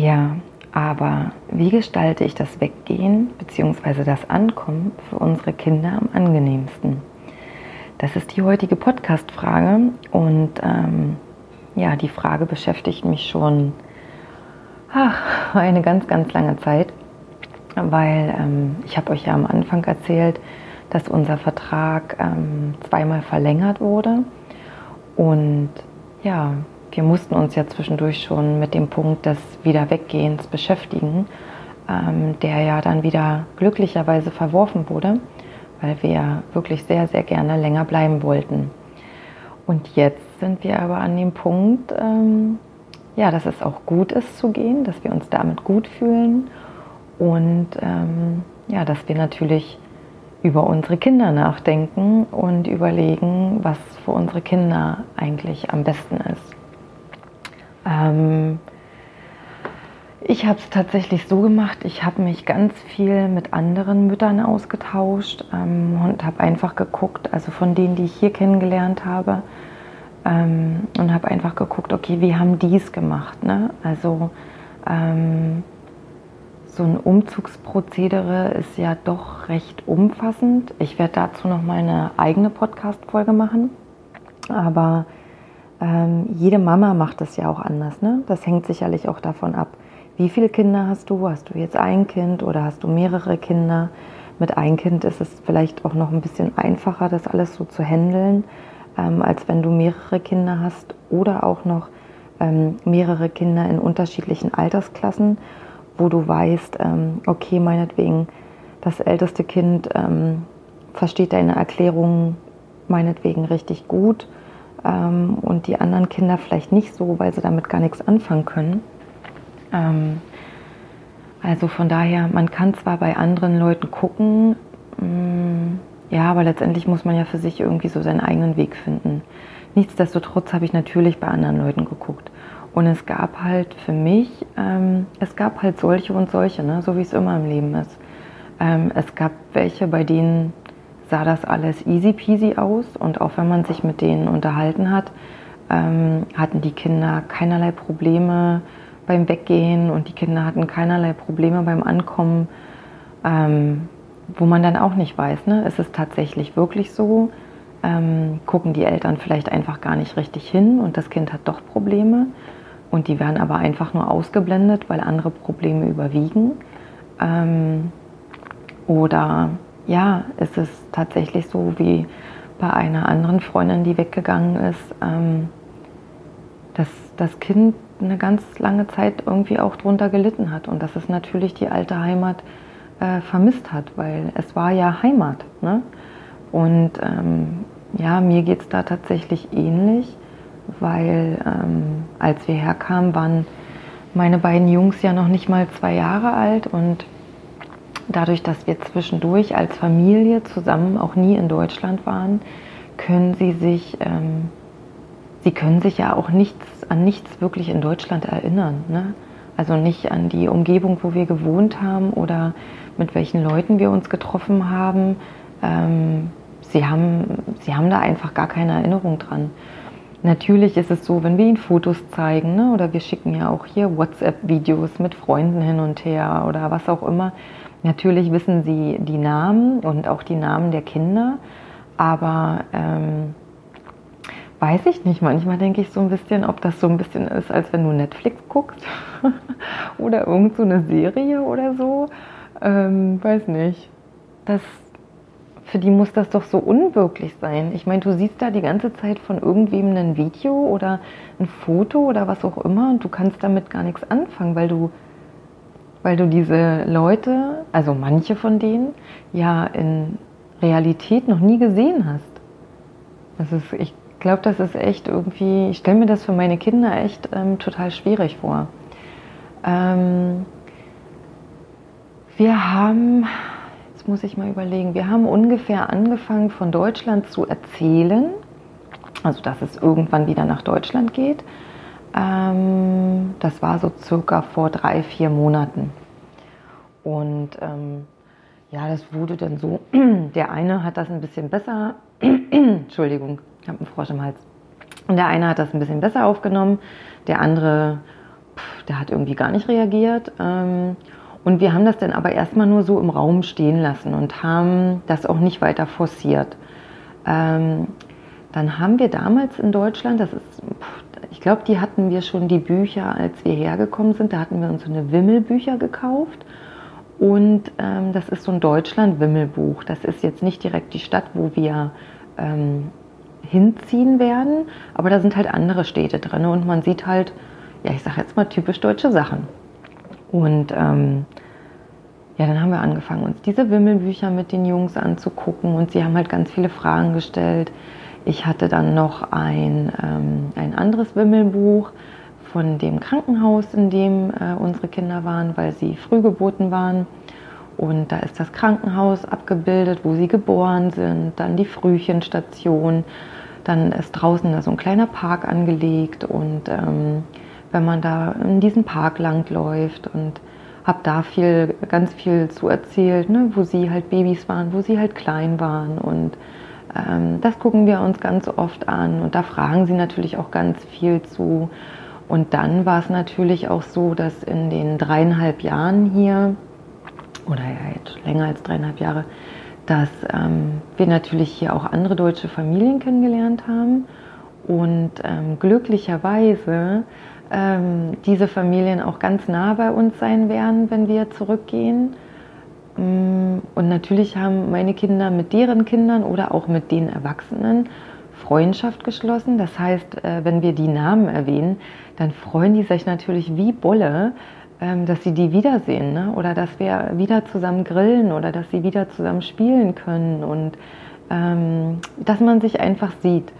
Ja, aber wie gestalte ich das Weggehen bzw. das Ankommen für unsere Kinder am angenehmsten? Das ist die heutige Podcast-Frage und ähm, ja, die Frage beschäftigt mich schon ach, eine ganz, ganz lange Zeit, weil ähm, ich habe euch ja am Anfang erzählt, dass unser Vertrag ähm, zweimal verlängert wurde und ja, wir mussten uns ja zwischendurch schon mit dem Punkt des Wiederweggehens beschäftigen, ähm, der ja dann wieder glücklicherweise verworfen wurde, weil wir wirklich sehr, sehr gerne länger bleiben wollten. Und jetzt sind wir aber an dem Punkt, ähm, ja, dass es auch gut ist zu gehen, dass wir uns damit gut fühlen und ähm, ja, dass wir natürlich über unsere Kinder nachdenken und überlegen, was für unsere Kinder eigentlich am besten ist. Ähm, ich habe es tatsächlich so gemacht, ich habe mich ganz viel mit anderen Müttern ausgetauscht ähm, und habe einfach geguckt, also von denen, die ich hier kennengelernt habe, ähm, und habe einfach geguckt, okay, wie haben die es gemacht? Ne? Also ähm, so ein Umzugsprozedere ist ja doch recht umfassend. Ich werde dazu noch mal eine eigene Podcast-Folge machen, aber ähm, jede Mama macht das ja auch anders. Ne? Das hängt sicherlich auch davon ab, wie viele Kinder hast du? Hast du jetzt ein Kind oder hast du mehrere Kinder? Mit ein Kind ist es vielleicht auch noch ein bisschen einfacher, das alles so zu handeln, ähm, als wenn du mehrere Kinder hast oder auch noch ähm, mehrere Kinder in unterschiedlichen Altersklassen, wo du weißt, ähm, okay, meinetwegen, das älteste Kind ähm, versteht deine Erklärung meinetwegen richtig gut ähm, und die anderen Kinder vielleicht nicht so, weil sie damit gar nichts anfangen können. Ähm, also von daher, man kann zwar bei anderen Leuten gucken, mh, mm, ja, aber letztendlich muss man ja für sich irgendwie so seinen eigenen Weg finden. Nichtsdestotrotz habe ich natürlich bei anderen Leuten geguckt. Und es gab halt für mich, ähm, es gab halt solche und solche, ne? so wie es immer im Leben ist. Ähm, es gab welche, bei denen sah das alles easy peasy aus und auch wenn man sich mit denen unterhalten hat, ähm, hatten die Kinder keinerlei Probleme beim Weggehen und die Kinder hatten keinerlei Probleme beim Ankommen, ähm, wo man dann auch nicht weiß, ne? ist es tatsächlich wirklich so? Ähm, gucken die Eltern vielleicht einfach gar nicht richtig hin und das Kind hat doch Probleme und die werden aber einfach nur ausgeblendet, weil andere Probleme überwiegen. Ähm, oder ja, ist es tatsächlich so wie bei einer anderen Freundin, die weggegangen ist, ähm, dass das Kind eine ganz lange Zeit irgendwie auch drunter gelitten hat und dass es natürlich die alte Heimat äh, vermisst hat, weil es war ja Heimat. Ne? Und ähm, ja, mir geht es da tatsächlich ähnlich, weil ähm, als wir herkamen, waren meine beiden Jungs ja noch nicht mal zwei Jahre alt und dadurch, dass wir zwischendurch als Familie zusammen auch nie in Deutschland waren, können sie sich, ähm, sie können sich ja auch nichts, an nichts wirklich in Deutschland erinnern. Ne? Also nicht an die Umgebung, wo wir gewohnt haben oder mit welchen Leuten wir uns getroffen haben. Ähm, sie, haben sie haben da einfach gar keine Erinnerung dran. Natürlich ist es so, wenn wir ihnen Fotos zeigen ne, oder wir schicken ja auch hier WhatsApp-Videos mit Freunden hin und her oder was auch immer, Natürlich wissen sie die Namen und auch die Namen der Kinder, aber ähm, weiß ich nicht. Manchmal denke ich so ein bisschen, ob das so ein bisschen ist, als wenn du Netflix guckst oder irgend so eine Serie oder so. Ähm, weiß nicht. Das, für die muss das doch so unwirklich sein. Ich meine, du siehst da die ganze Zeit von irgendwem ein Video oder ein Foto oder was auch immer und du kannst damit gar nichts anfangen, weil du weil du diese Leute, also manche von denen, ja in Realität noch nie gesehen hast. Das ist, ich glaube, das ist echt irgendwie, ich stelle mir das für meine Kinder echt ähm, total schwierig vor. Ähm, wir haben, jetzt muss ich mal überlegen, wir haben ungefähr angefangen von Deutschland zu erzählen, also dass es irgendwann wieder nach Deutschland geht. Ähm, das war so circa vor drei, vier Monaten. Und ähm, ja, das wurde dann so, der eine hat das ein bisschen besser, Entschuldigung, ich habe einen Frosch im Hals. Und der eine hat das ein bisschen besser aufgenommen, der andere, pff, der hat irgendwie gar nicht reagiert. Ähm, und wir haben das dann aber erstmal nur so im Raum stehen lassen und haben das auch nicht weiter forciert. Ähm, dann haben wir damals in Deutschland, das ist, ich glaube, die hatten wir schon die Bücher, als wir hergekommen sind, da hatten wir uns so eine Wimmelbücher gekauft. Und ähm, das ist so ein Deutschland-Wimmelbuch. Das ist jetzt nicht direkt die Stadt, wo wir ähm, hinziehen werden, aber da sind halt andere Städte drin und man sieht halt, ja, ich sage jetzt mal typisch deutsche Sachen. Und ähm, ja, dann haben wir angefangen, uns diese Wimmelbücher mit den Jungs anzugucken und sie haben halt ganz viele Fragen gestellt. Ich hatte dann noch ein, ähm, ein anderes Wimmelbuch von dem Krankenhaus, in dem äh, unsere Kinder waren, weil sie früh geboten waren. Und da ist das Krankenhaus abgebildet, wo sie geboren sind, dann die Frühchenstation, dann ist draußen da so ein kleiner Park angelegt und ähm, wenn man da in diesen Park langläuft und habe da viel, ganz viel zu erzählt, ne, wo sie halt Babys waren, wo sie halt klein waren und das gucken wir uns ganz oft an und da fragen sie natürlich auch ganz viel zu. Und dann war es natürlich auch so, dass in den dreieinhalb Jahren hier, oder ja jetzt länger als dreieinhalb Jahre, dass ähm, wir natürlich hier auch andere deutsche Familien kennengelernt haben und ähm, glücklicherweise ähm, diese Familien auch ganz nah bei uns sein werden, wenn wir zurückgehen. Mm, und natürlich haben meine Kinder mit deren Kindern oder auch mit den Erwachsenen Freundschaft geschlossen. Das heißt, äh, wenn wir die Namen erwähnen, dann freuen die sich natürlich wie Bolle, ähm, dass sie die wiedersehen ne? oder dass wir wieder zusammen grillen oder dass sie wieder zusammen spielen können und ähm, dass man sich einfach sieht.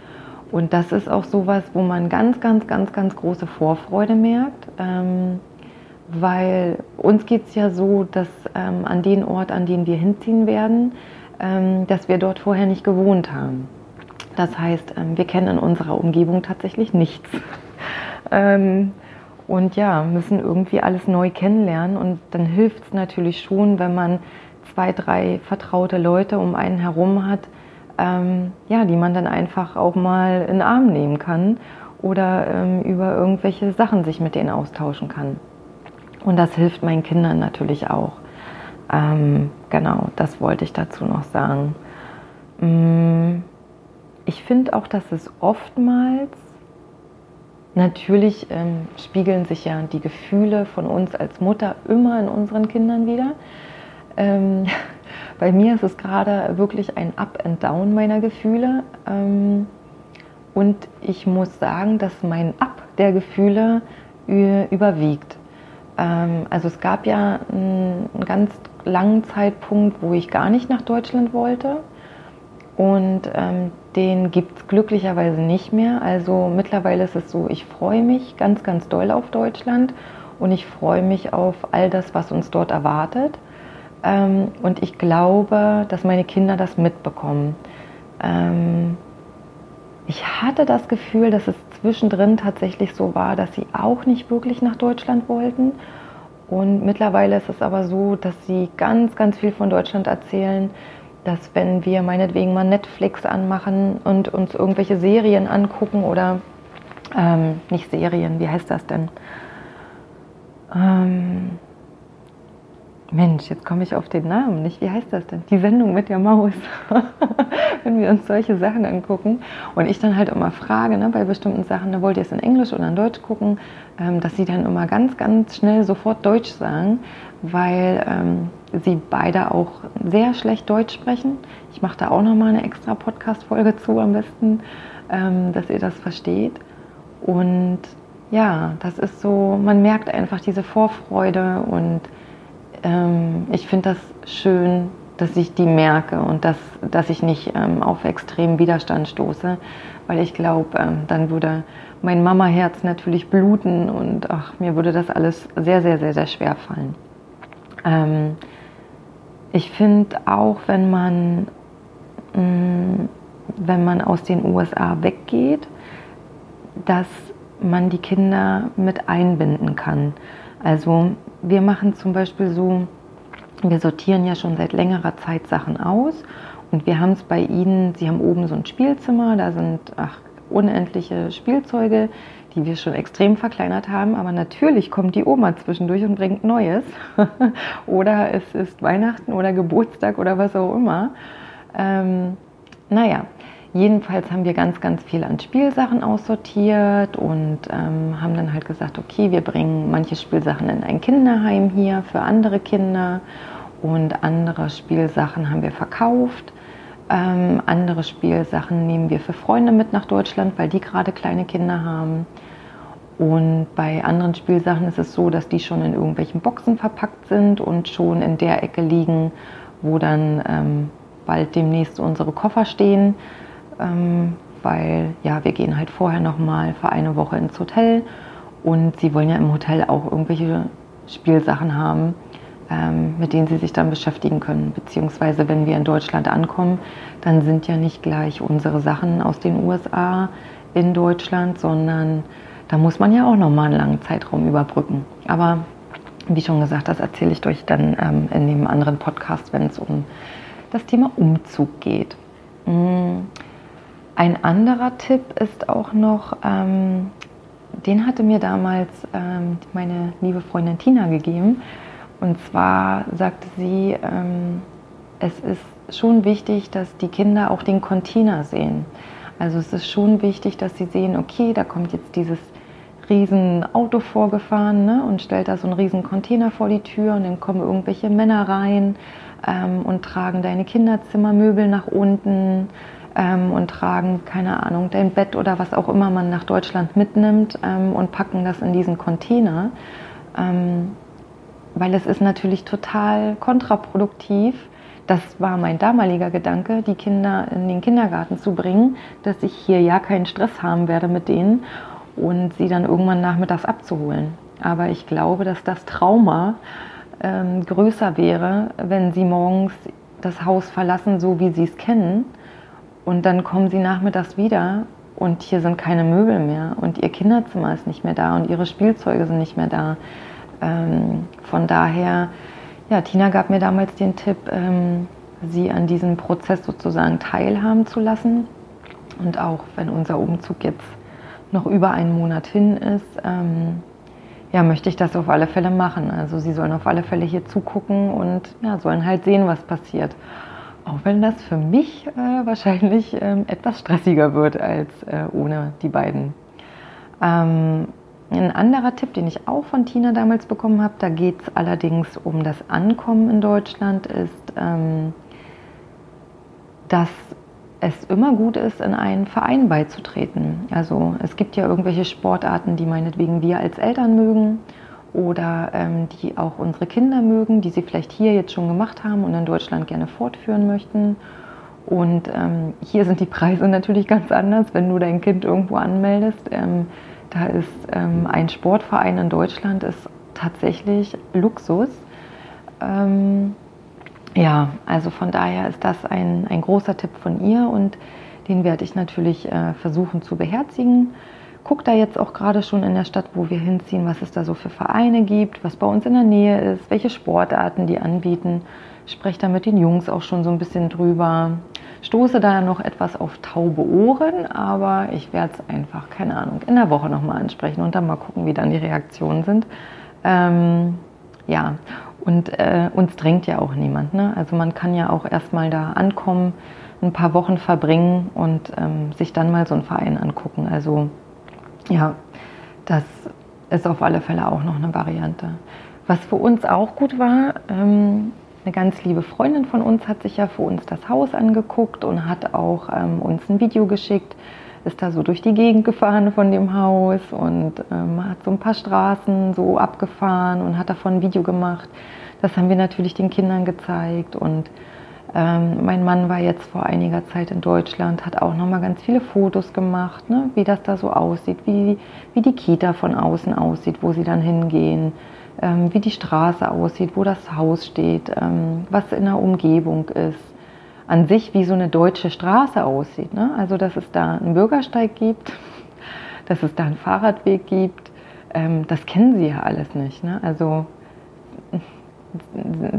Und das ist auch sowas, wo man ganz, ganz, ganz, ganz große Vorfreude merkt, ähm, weil uns geht es ja so, dass ähm, an den Ort, an den wir hinziehen werden, ähm, dass wir dort vorher nicht gewohnt haben. Das heißt, ähm, wir kennen in unserer Umgebung tatsächlich nichts. Ähm, und ja, müssen irgendwie alles neu kennenlernen. Und dann hilft es natürlich schon, wenn man zwei, drei vertraute Leute um einen herum hat, ähm, ja, die man dann einfach auch mal in den Arm nehmen kann oder ähm, über irgendwelche Sachen sich mit denen austauschen kann. Und das hilft meinen Kindern natürlich auch. Ähm, genau, das wollte ich dazu noch sagen. Mm, ich finde auch, dass es oftmals, natürlich ähm, spiegeln sich ja die Gefühle von uns als Mutter immer in unseren Kindern wieder. Ähm, bei mir ist es gerade wirklich ein Up and Down meiner Gefühle. Ähm, und ich muss sagen, dass mein Up der Gefühle überwiegt. Ähm, also es gab ja einen ganz langen Zeitpunkt, wo ich gar nicht nach Deutschland wollte. Und ähm, den gibt es glücklicherweise nicht mehr. Also mittlerweile ist es so, ich freue mich ganz, ganz doll auf Deutschland und ich freue mich auf all das, was uns dort erwartet. Ähm, und ich glaube, dass meine Kinder das mitbekommen. Ähm, ich hatte das Gefühl, dass es zwischendrin tatsächlich so war, dass sie auch nicht wirklich nach Deutschland wollten. Und mittlerweile ist es aber so, dass sie ganz, ganz viel von Deutschland erzählen, dass wenn wir meinetwegen mal Netflix anmachen und uns irgendwelche Serien angucken oder ähm, nicht Serien, wie heißt das denn? Ähm, Mensch, jetzt komme ich auf den Namen nicht. Wie heißt das denn? Die Sendung mit der Maus. Wenn wir uns solche Sachen angucken und ich dann halt immer frage, ne, bei bestimmten Sachen, ne, wollt ihr es in Englisch oder in Deutsch gucken, ähm, dass sie dann immer ganz, ganz schnell sofort Deutsch sagen, weil ähm, sie beide auch sehr schlecht Deutsch sprechen. Ich mache da auch nochmal eine extra Podcast-Folge zu am besten, ähm, dass ihr das versteht. Und ja, das ist so, man merkt einfach diese Vorfreude und ähm, ich finde das schön, dass ich die merke und dass, dass ich nicht ähm, auf extremen Widerstand stoße, weil ich glaube, ähm, dann würde mein Mama-Herz natürlich bluten und ach, mir würde das alles sehr, sehr, sehr, sehr schwer fallen. Ähm, ich finde auch, wenn man, mh, mm, wenn man aus den USA weggeht, dass man die Kinder mit einbinden kann. Also wir machen zum Beispiel so, wir sortieren ja schon seit längerer Zeit Sachen aus und wir haben es bei ihnen, sie haben oben so ein Spielzimmer, da sind ach, unendliche Spielzeuge, die wir schon extrem verkleinert haben, aber natürlich kommt die Oma zwischendurch und bringt Neues. oder es ist Weihnachten oder Geburtstag oder was auch immer. Ähm, naja, Jedenfalls haben wir ganz, ganz viel an Spielsachen aussortiert und ähm, haben dann halt gesagt, okay, wir bringen manche Spielsachen in ein Kinderheim hier für andere Kinder und andere Spielsachen haben wir verkauft. Ähm, andere Spielsachen nehmen wir für Freunde mit nach Deutschland, weil die gerade kleine Kinder haben. Und bei anderen Spielsachen ist es so, dass die schon in irgendwelchen Boxen verpackt sind und schon in der Ecke liegen, wo dann ähm, bald demnächst unsere Koffer stehen ähm, weil ja, wir gehen halt vorher nochmal für eine Woche ins Hotel und sie wollen ja im Hotel auch irgendwelche Spielsachen haben, ähm, mit denen sie sich dann beschäftigen können. Beziehungsweise wenn wir in Deutschland ankommen, dann sind ja nicht gleich unsere Sachen aus den USA in Deutschland, sondern da muss man ja auch nochmal einen langen Zeitraum überbrücken. Aber wie schon gesagt, das erzähle ich euch dann ähm, in dem anderen Podcast, wenn es um das Thema Umzug geht. Mm. Ein anderer Tipp ist auch noch, ähm, den hatte mir damals ähm, meine liebe Freundin Tina gegeben. Und zwar sagte sie, ähm, es ist schon wichtig, dass die Kinder auch den Container sehen. Also es ist schon wichtig, dass sie sehen, okay, da kommt jetzt dieses riesen Auto vorgefahren ne, und stellt da so einen riesen Container vor die Tür und dann kommen irgendwelche Männer rein ähm, und tragen deine Kinderzimmermöbel nach unten ähm, und tragen, keine Ahnung, dein Bett oder was auch immer man nach Deutschland mitnimmt ähm, und packen das in diesen Container. Ähm, weil es ist natürlich total kontraproduktiv. Das war mein damaliger Gedanke, die Kinder in den Kindergarten zu bringen, dass ich hier ja keinen Stress haben werde mit denen und sie dann irgendwann nachmittags abzuholen. Aber ich glaube, dass das Trauma ähm, größer wäre, wenn sie morgens das Haus verlassen, so wie sie es kennen und dann kommen sie nachmittags wieder und hier sind keine Möbel mehr und ihr Kinderzimmer ist nicht mehr da und ihre Spielzeuge sind nicht mehr da. Ähm, von daher, ja, Tina gab mir damals den Tipp, ähm, sie an diesem Prozess sozusagen teilhaben zu lassen. Und auch wenn unser Umzug jetzt noch über einen Monat hin ist, ähm, ja, möchte ich das auf alle Fälle machen. Also sie sollen auf alle Fälle hier zugucken und ja, sollen halt sehen, was passiert. Auch wenn das für mich äh, wahrscheinlich ähm, etwas stressiger wird als äh, ohne die beiden. Ähm, ein anderer Tipp, den ich auch von Tina damals bekommen habe, da geht es allerdings um das Ankommen in Deutschland, ist, ähm, dass es immer gut ist, in einen Verein beizutreten. Also es gibt ja irgendwelche Sportarten, die meinetwegen wir als Eltern mögen oder ähm, die auch unsere Kinder mögen, die sie vielleicht hier jetzt schon gemacht haben und in Deutschland gerne fortführen möchten. Und ähm, hier sind die Preise natürlich ganz anders, wenn du dein Kind irgendwo anmeldest. Ähm, da ist ähm, ein Sportverein in Deutschland ist tatsächlich Luxus. Ähm, ja, also von daher ist das ein, ein großer Tipp von ihr und den werde ich natürlich äh, versuchen zu beherzigen gucke da jetzt auch gerade schon in der Stadt, wo wir hinziehen, was es da so für Vereine gibt, was bei uns in der Nähe ist, welche Sportarten die anbieten. Spreche da mit den Jungs auch schon so ein bisschen drüber. Stoße da noch etwas auf taube Ohren, aber ich werde es einfach, keine Ahnung, in der Woche nochmal ansprechen und dann mal gucken, wie dann die Reaktionen sind. Ähm, ja, und äh, uns drängt ja auch niemand. Ne? Also man kann ja auch erstmal da ankommen, ein paar Wochen verbringen und ähm, sich dann mal so einen Verein angucken. Also ja, das ist auf alle Fälle auch noch eine Variante. Was für uns auch gut war, ähm, eine ganz liebe Freundin von uns hat sich ja für uns das Haus angeguckt und hat auch ähm, uns ein Video geschickt, ist da so durch die Gegend gefahren von dem Haus und ähm, hat so ein paar Straßen so abgefahren und hat davon ein Video gemacht. Das haben wir natürlich den Kindern gezeigt und Ähm, mein Mann war jetzt vor einiger Zeit in Deutschland, hat auch noch mal ganz viele Fotos gemacht, ne, wie das da so aussieht, wie, wie die Kita von außen aussieht, wo sie dann hingehen, ähm, wie die Straße aussieht, wo das Haus steht, ähm, was in der Umgebung ist. An sich, wie so eine deutsche Straße aussieht. Ne? Also, dass es da einen Bürgersteig gibt, dass es da einen Fahrradweg gibt, ähm, das kennen sie ja alles nicht. Ne? Also,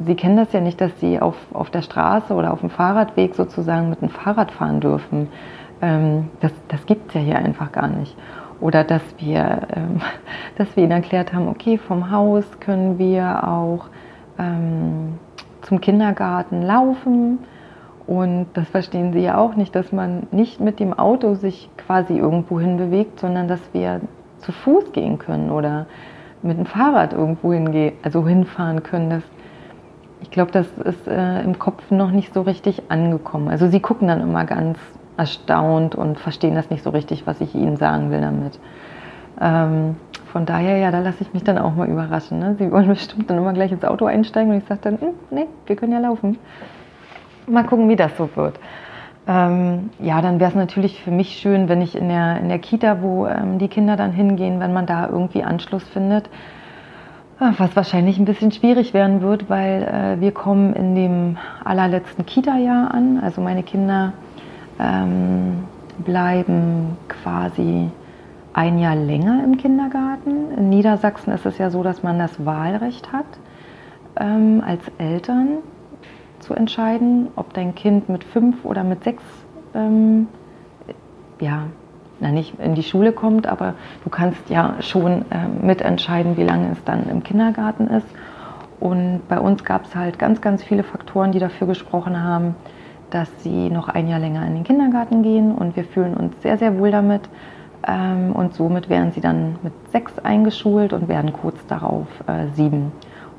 Sie kennen das ja nicht, dass Sie auf, auf der Straße oder auf dem Fahrradweg sozusagen mit dem Fahrrad fahren dürfen. Ähm, das das gibt es ja hier einfach gar nicht. Oder dass wir, ähm, dass wir Ihnen erklärt haben, okay, vom Haus können wir auch ähm, zum Kindergarten laufen. Und das verstehen Sie ja auch nicht, dass man nicht mit dem Auto sich quasi irgendwo hin bewegt, sondern dass wir zu Fuß gehen können oder mit dem Fahrrad irgendwo hingehen, also hinfahren können. Ich glaube, das ist äh, im Kopf noch nicht so richtig angekommen. Also sie gucken dann immer ganz erstaunt und verstehen das nicht so richtig, was ich ihnen sagen will damit. Ähm, von daher, ja, da lasse ich mich dann auch mal überraschen. Ne? Sie wollen bestimmt dann immer gleich ins Auto einsteigen und ich sage dann, hm, nee, wir können ja laufen. Mal gucken, wie das so wird. Ähm, ja, dann wäre es natürlich für mich schön, wenn ich in der, in der Kita, wo ähm, die Kinder dann hingehen, wenn man da irgendwie Anschluss findet. Ah, was wahrscheinlich ein bisschen schwierig werden wird, weil äh, wir kommen in dem allerletzten Kita-Jahr an. Also meine Kinder ähm, bleiben quasi ein Jahr länger im Kindergarten. In Niedersachsen ist es ja so, dass man das Wahlrecht hat ähm, als Eltern zu entscheiden, ob dein Kind mit fünf oder mit sechs, ähm, ja, na nicht in die Schule kommt, aber du kannst ja schon äh, mitentscheiden, wie lange es dann im Kindergarten ist. Und bei uns gab es halt ganz, ganz viele Faktoren, die dafür gesprochen haben, dass sie noch ein Jahr länger in den Kindergarten gehen. Und wir fühlen uns sehr, sehr wohl damit. Ähm, und somit werden sie dann mit sechs eingeschult und werden kurz darauf äh, sieben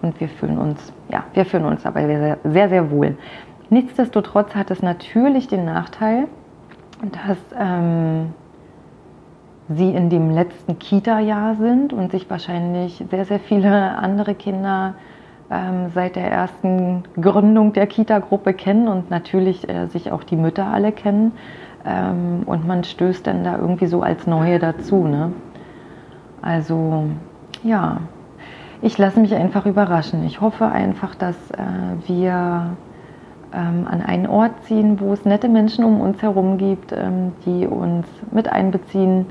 und wir fühlen uns, ja, wir fühlen uns dabei sehr, sehr, sehr wohl. Nichtsdestotrotz hat es natürlich den Nachteil, dass ähm, sie in dem letzten Kita-Jahr sind und sich wahrscheinlich sehr, sehr viele andere Kinder ähm, seit der ersten Gründung der Kita-Gruppe kennen und natürlich äh, sich auch die Mütter alle kennen. Ähm, und man stößt dann da irgendwie so als Neue dazu. Ne? Also ja, ich lasse mich einfach überraschen. Ich hoffe einfach, dass äh, wir ähm, an einen Ort ziehen, wo es nette Menschen um uns herum gibt, ähm, die uns mit einbeziehen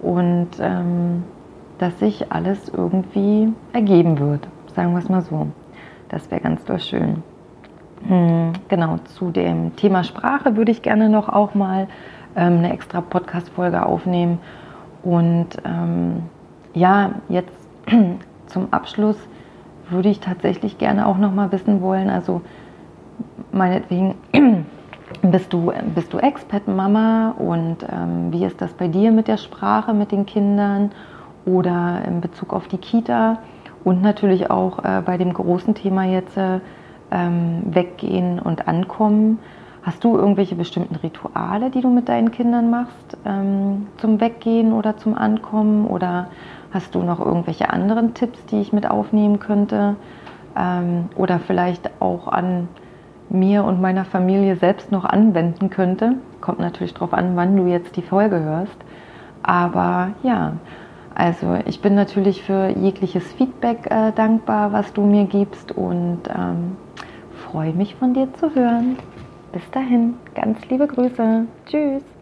und ähm, dass sich alles irgendwie ergeben wird. Sagen wir es mal so. Das wäre ganz doll schön. Hm, genau, zu dem Thema Sprache würde ich gerne noch auch mal ähm, eine extra Podcast-Folge aufnehmen. Und ähm, ja, jetzt zum Abschluss würde ich tatsächlich gerne auch noch mal wissen wollen, also meinetwegen bist du, bist du Expat-Mama und ähm, wie ist das bei dir mit der Sprache mit den Kindern oder in Bezug auf die Kita und natürlich auch äh, bei dem großen Thema jetzt äh, ähm, weggehen und ankommen. Hast du irgendwelche bestimmten Rituale, die du mit deinen Kindern machst ähm, zum Weggehen oder zum Ankommen oder Hast du noch irgendwelche anderen Tipps, die ich mit aufnehmen könnte? Ähm, oder vielleicht auch an mir und meiner Familie selbst noch anwenden könnte? Kommt natürlich darauf an, wann du jetzt die Folge hörst. Aber ja, also ich bin natürlich für jegliches Feedback äh, dankbar, was du mir gibst und ähm, freue mich von dir zu hören. Bis dahin, ganz liebe Grüße. Tschüss.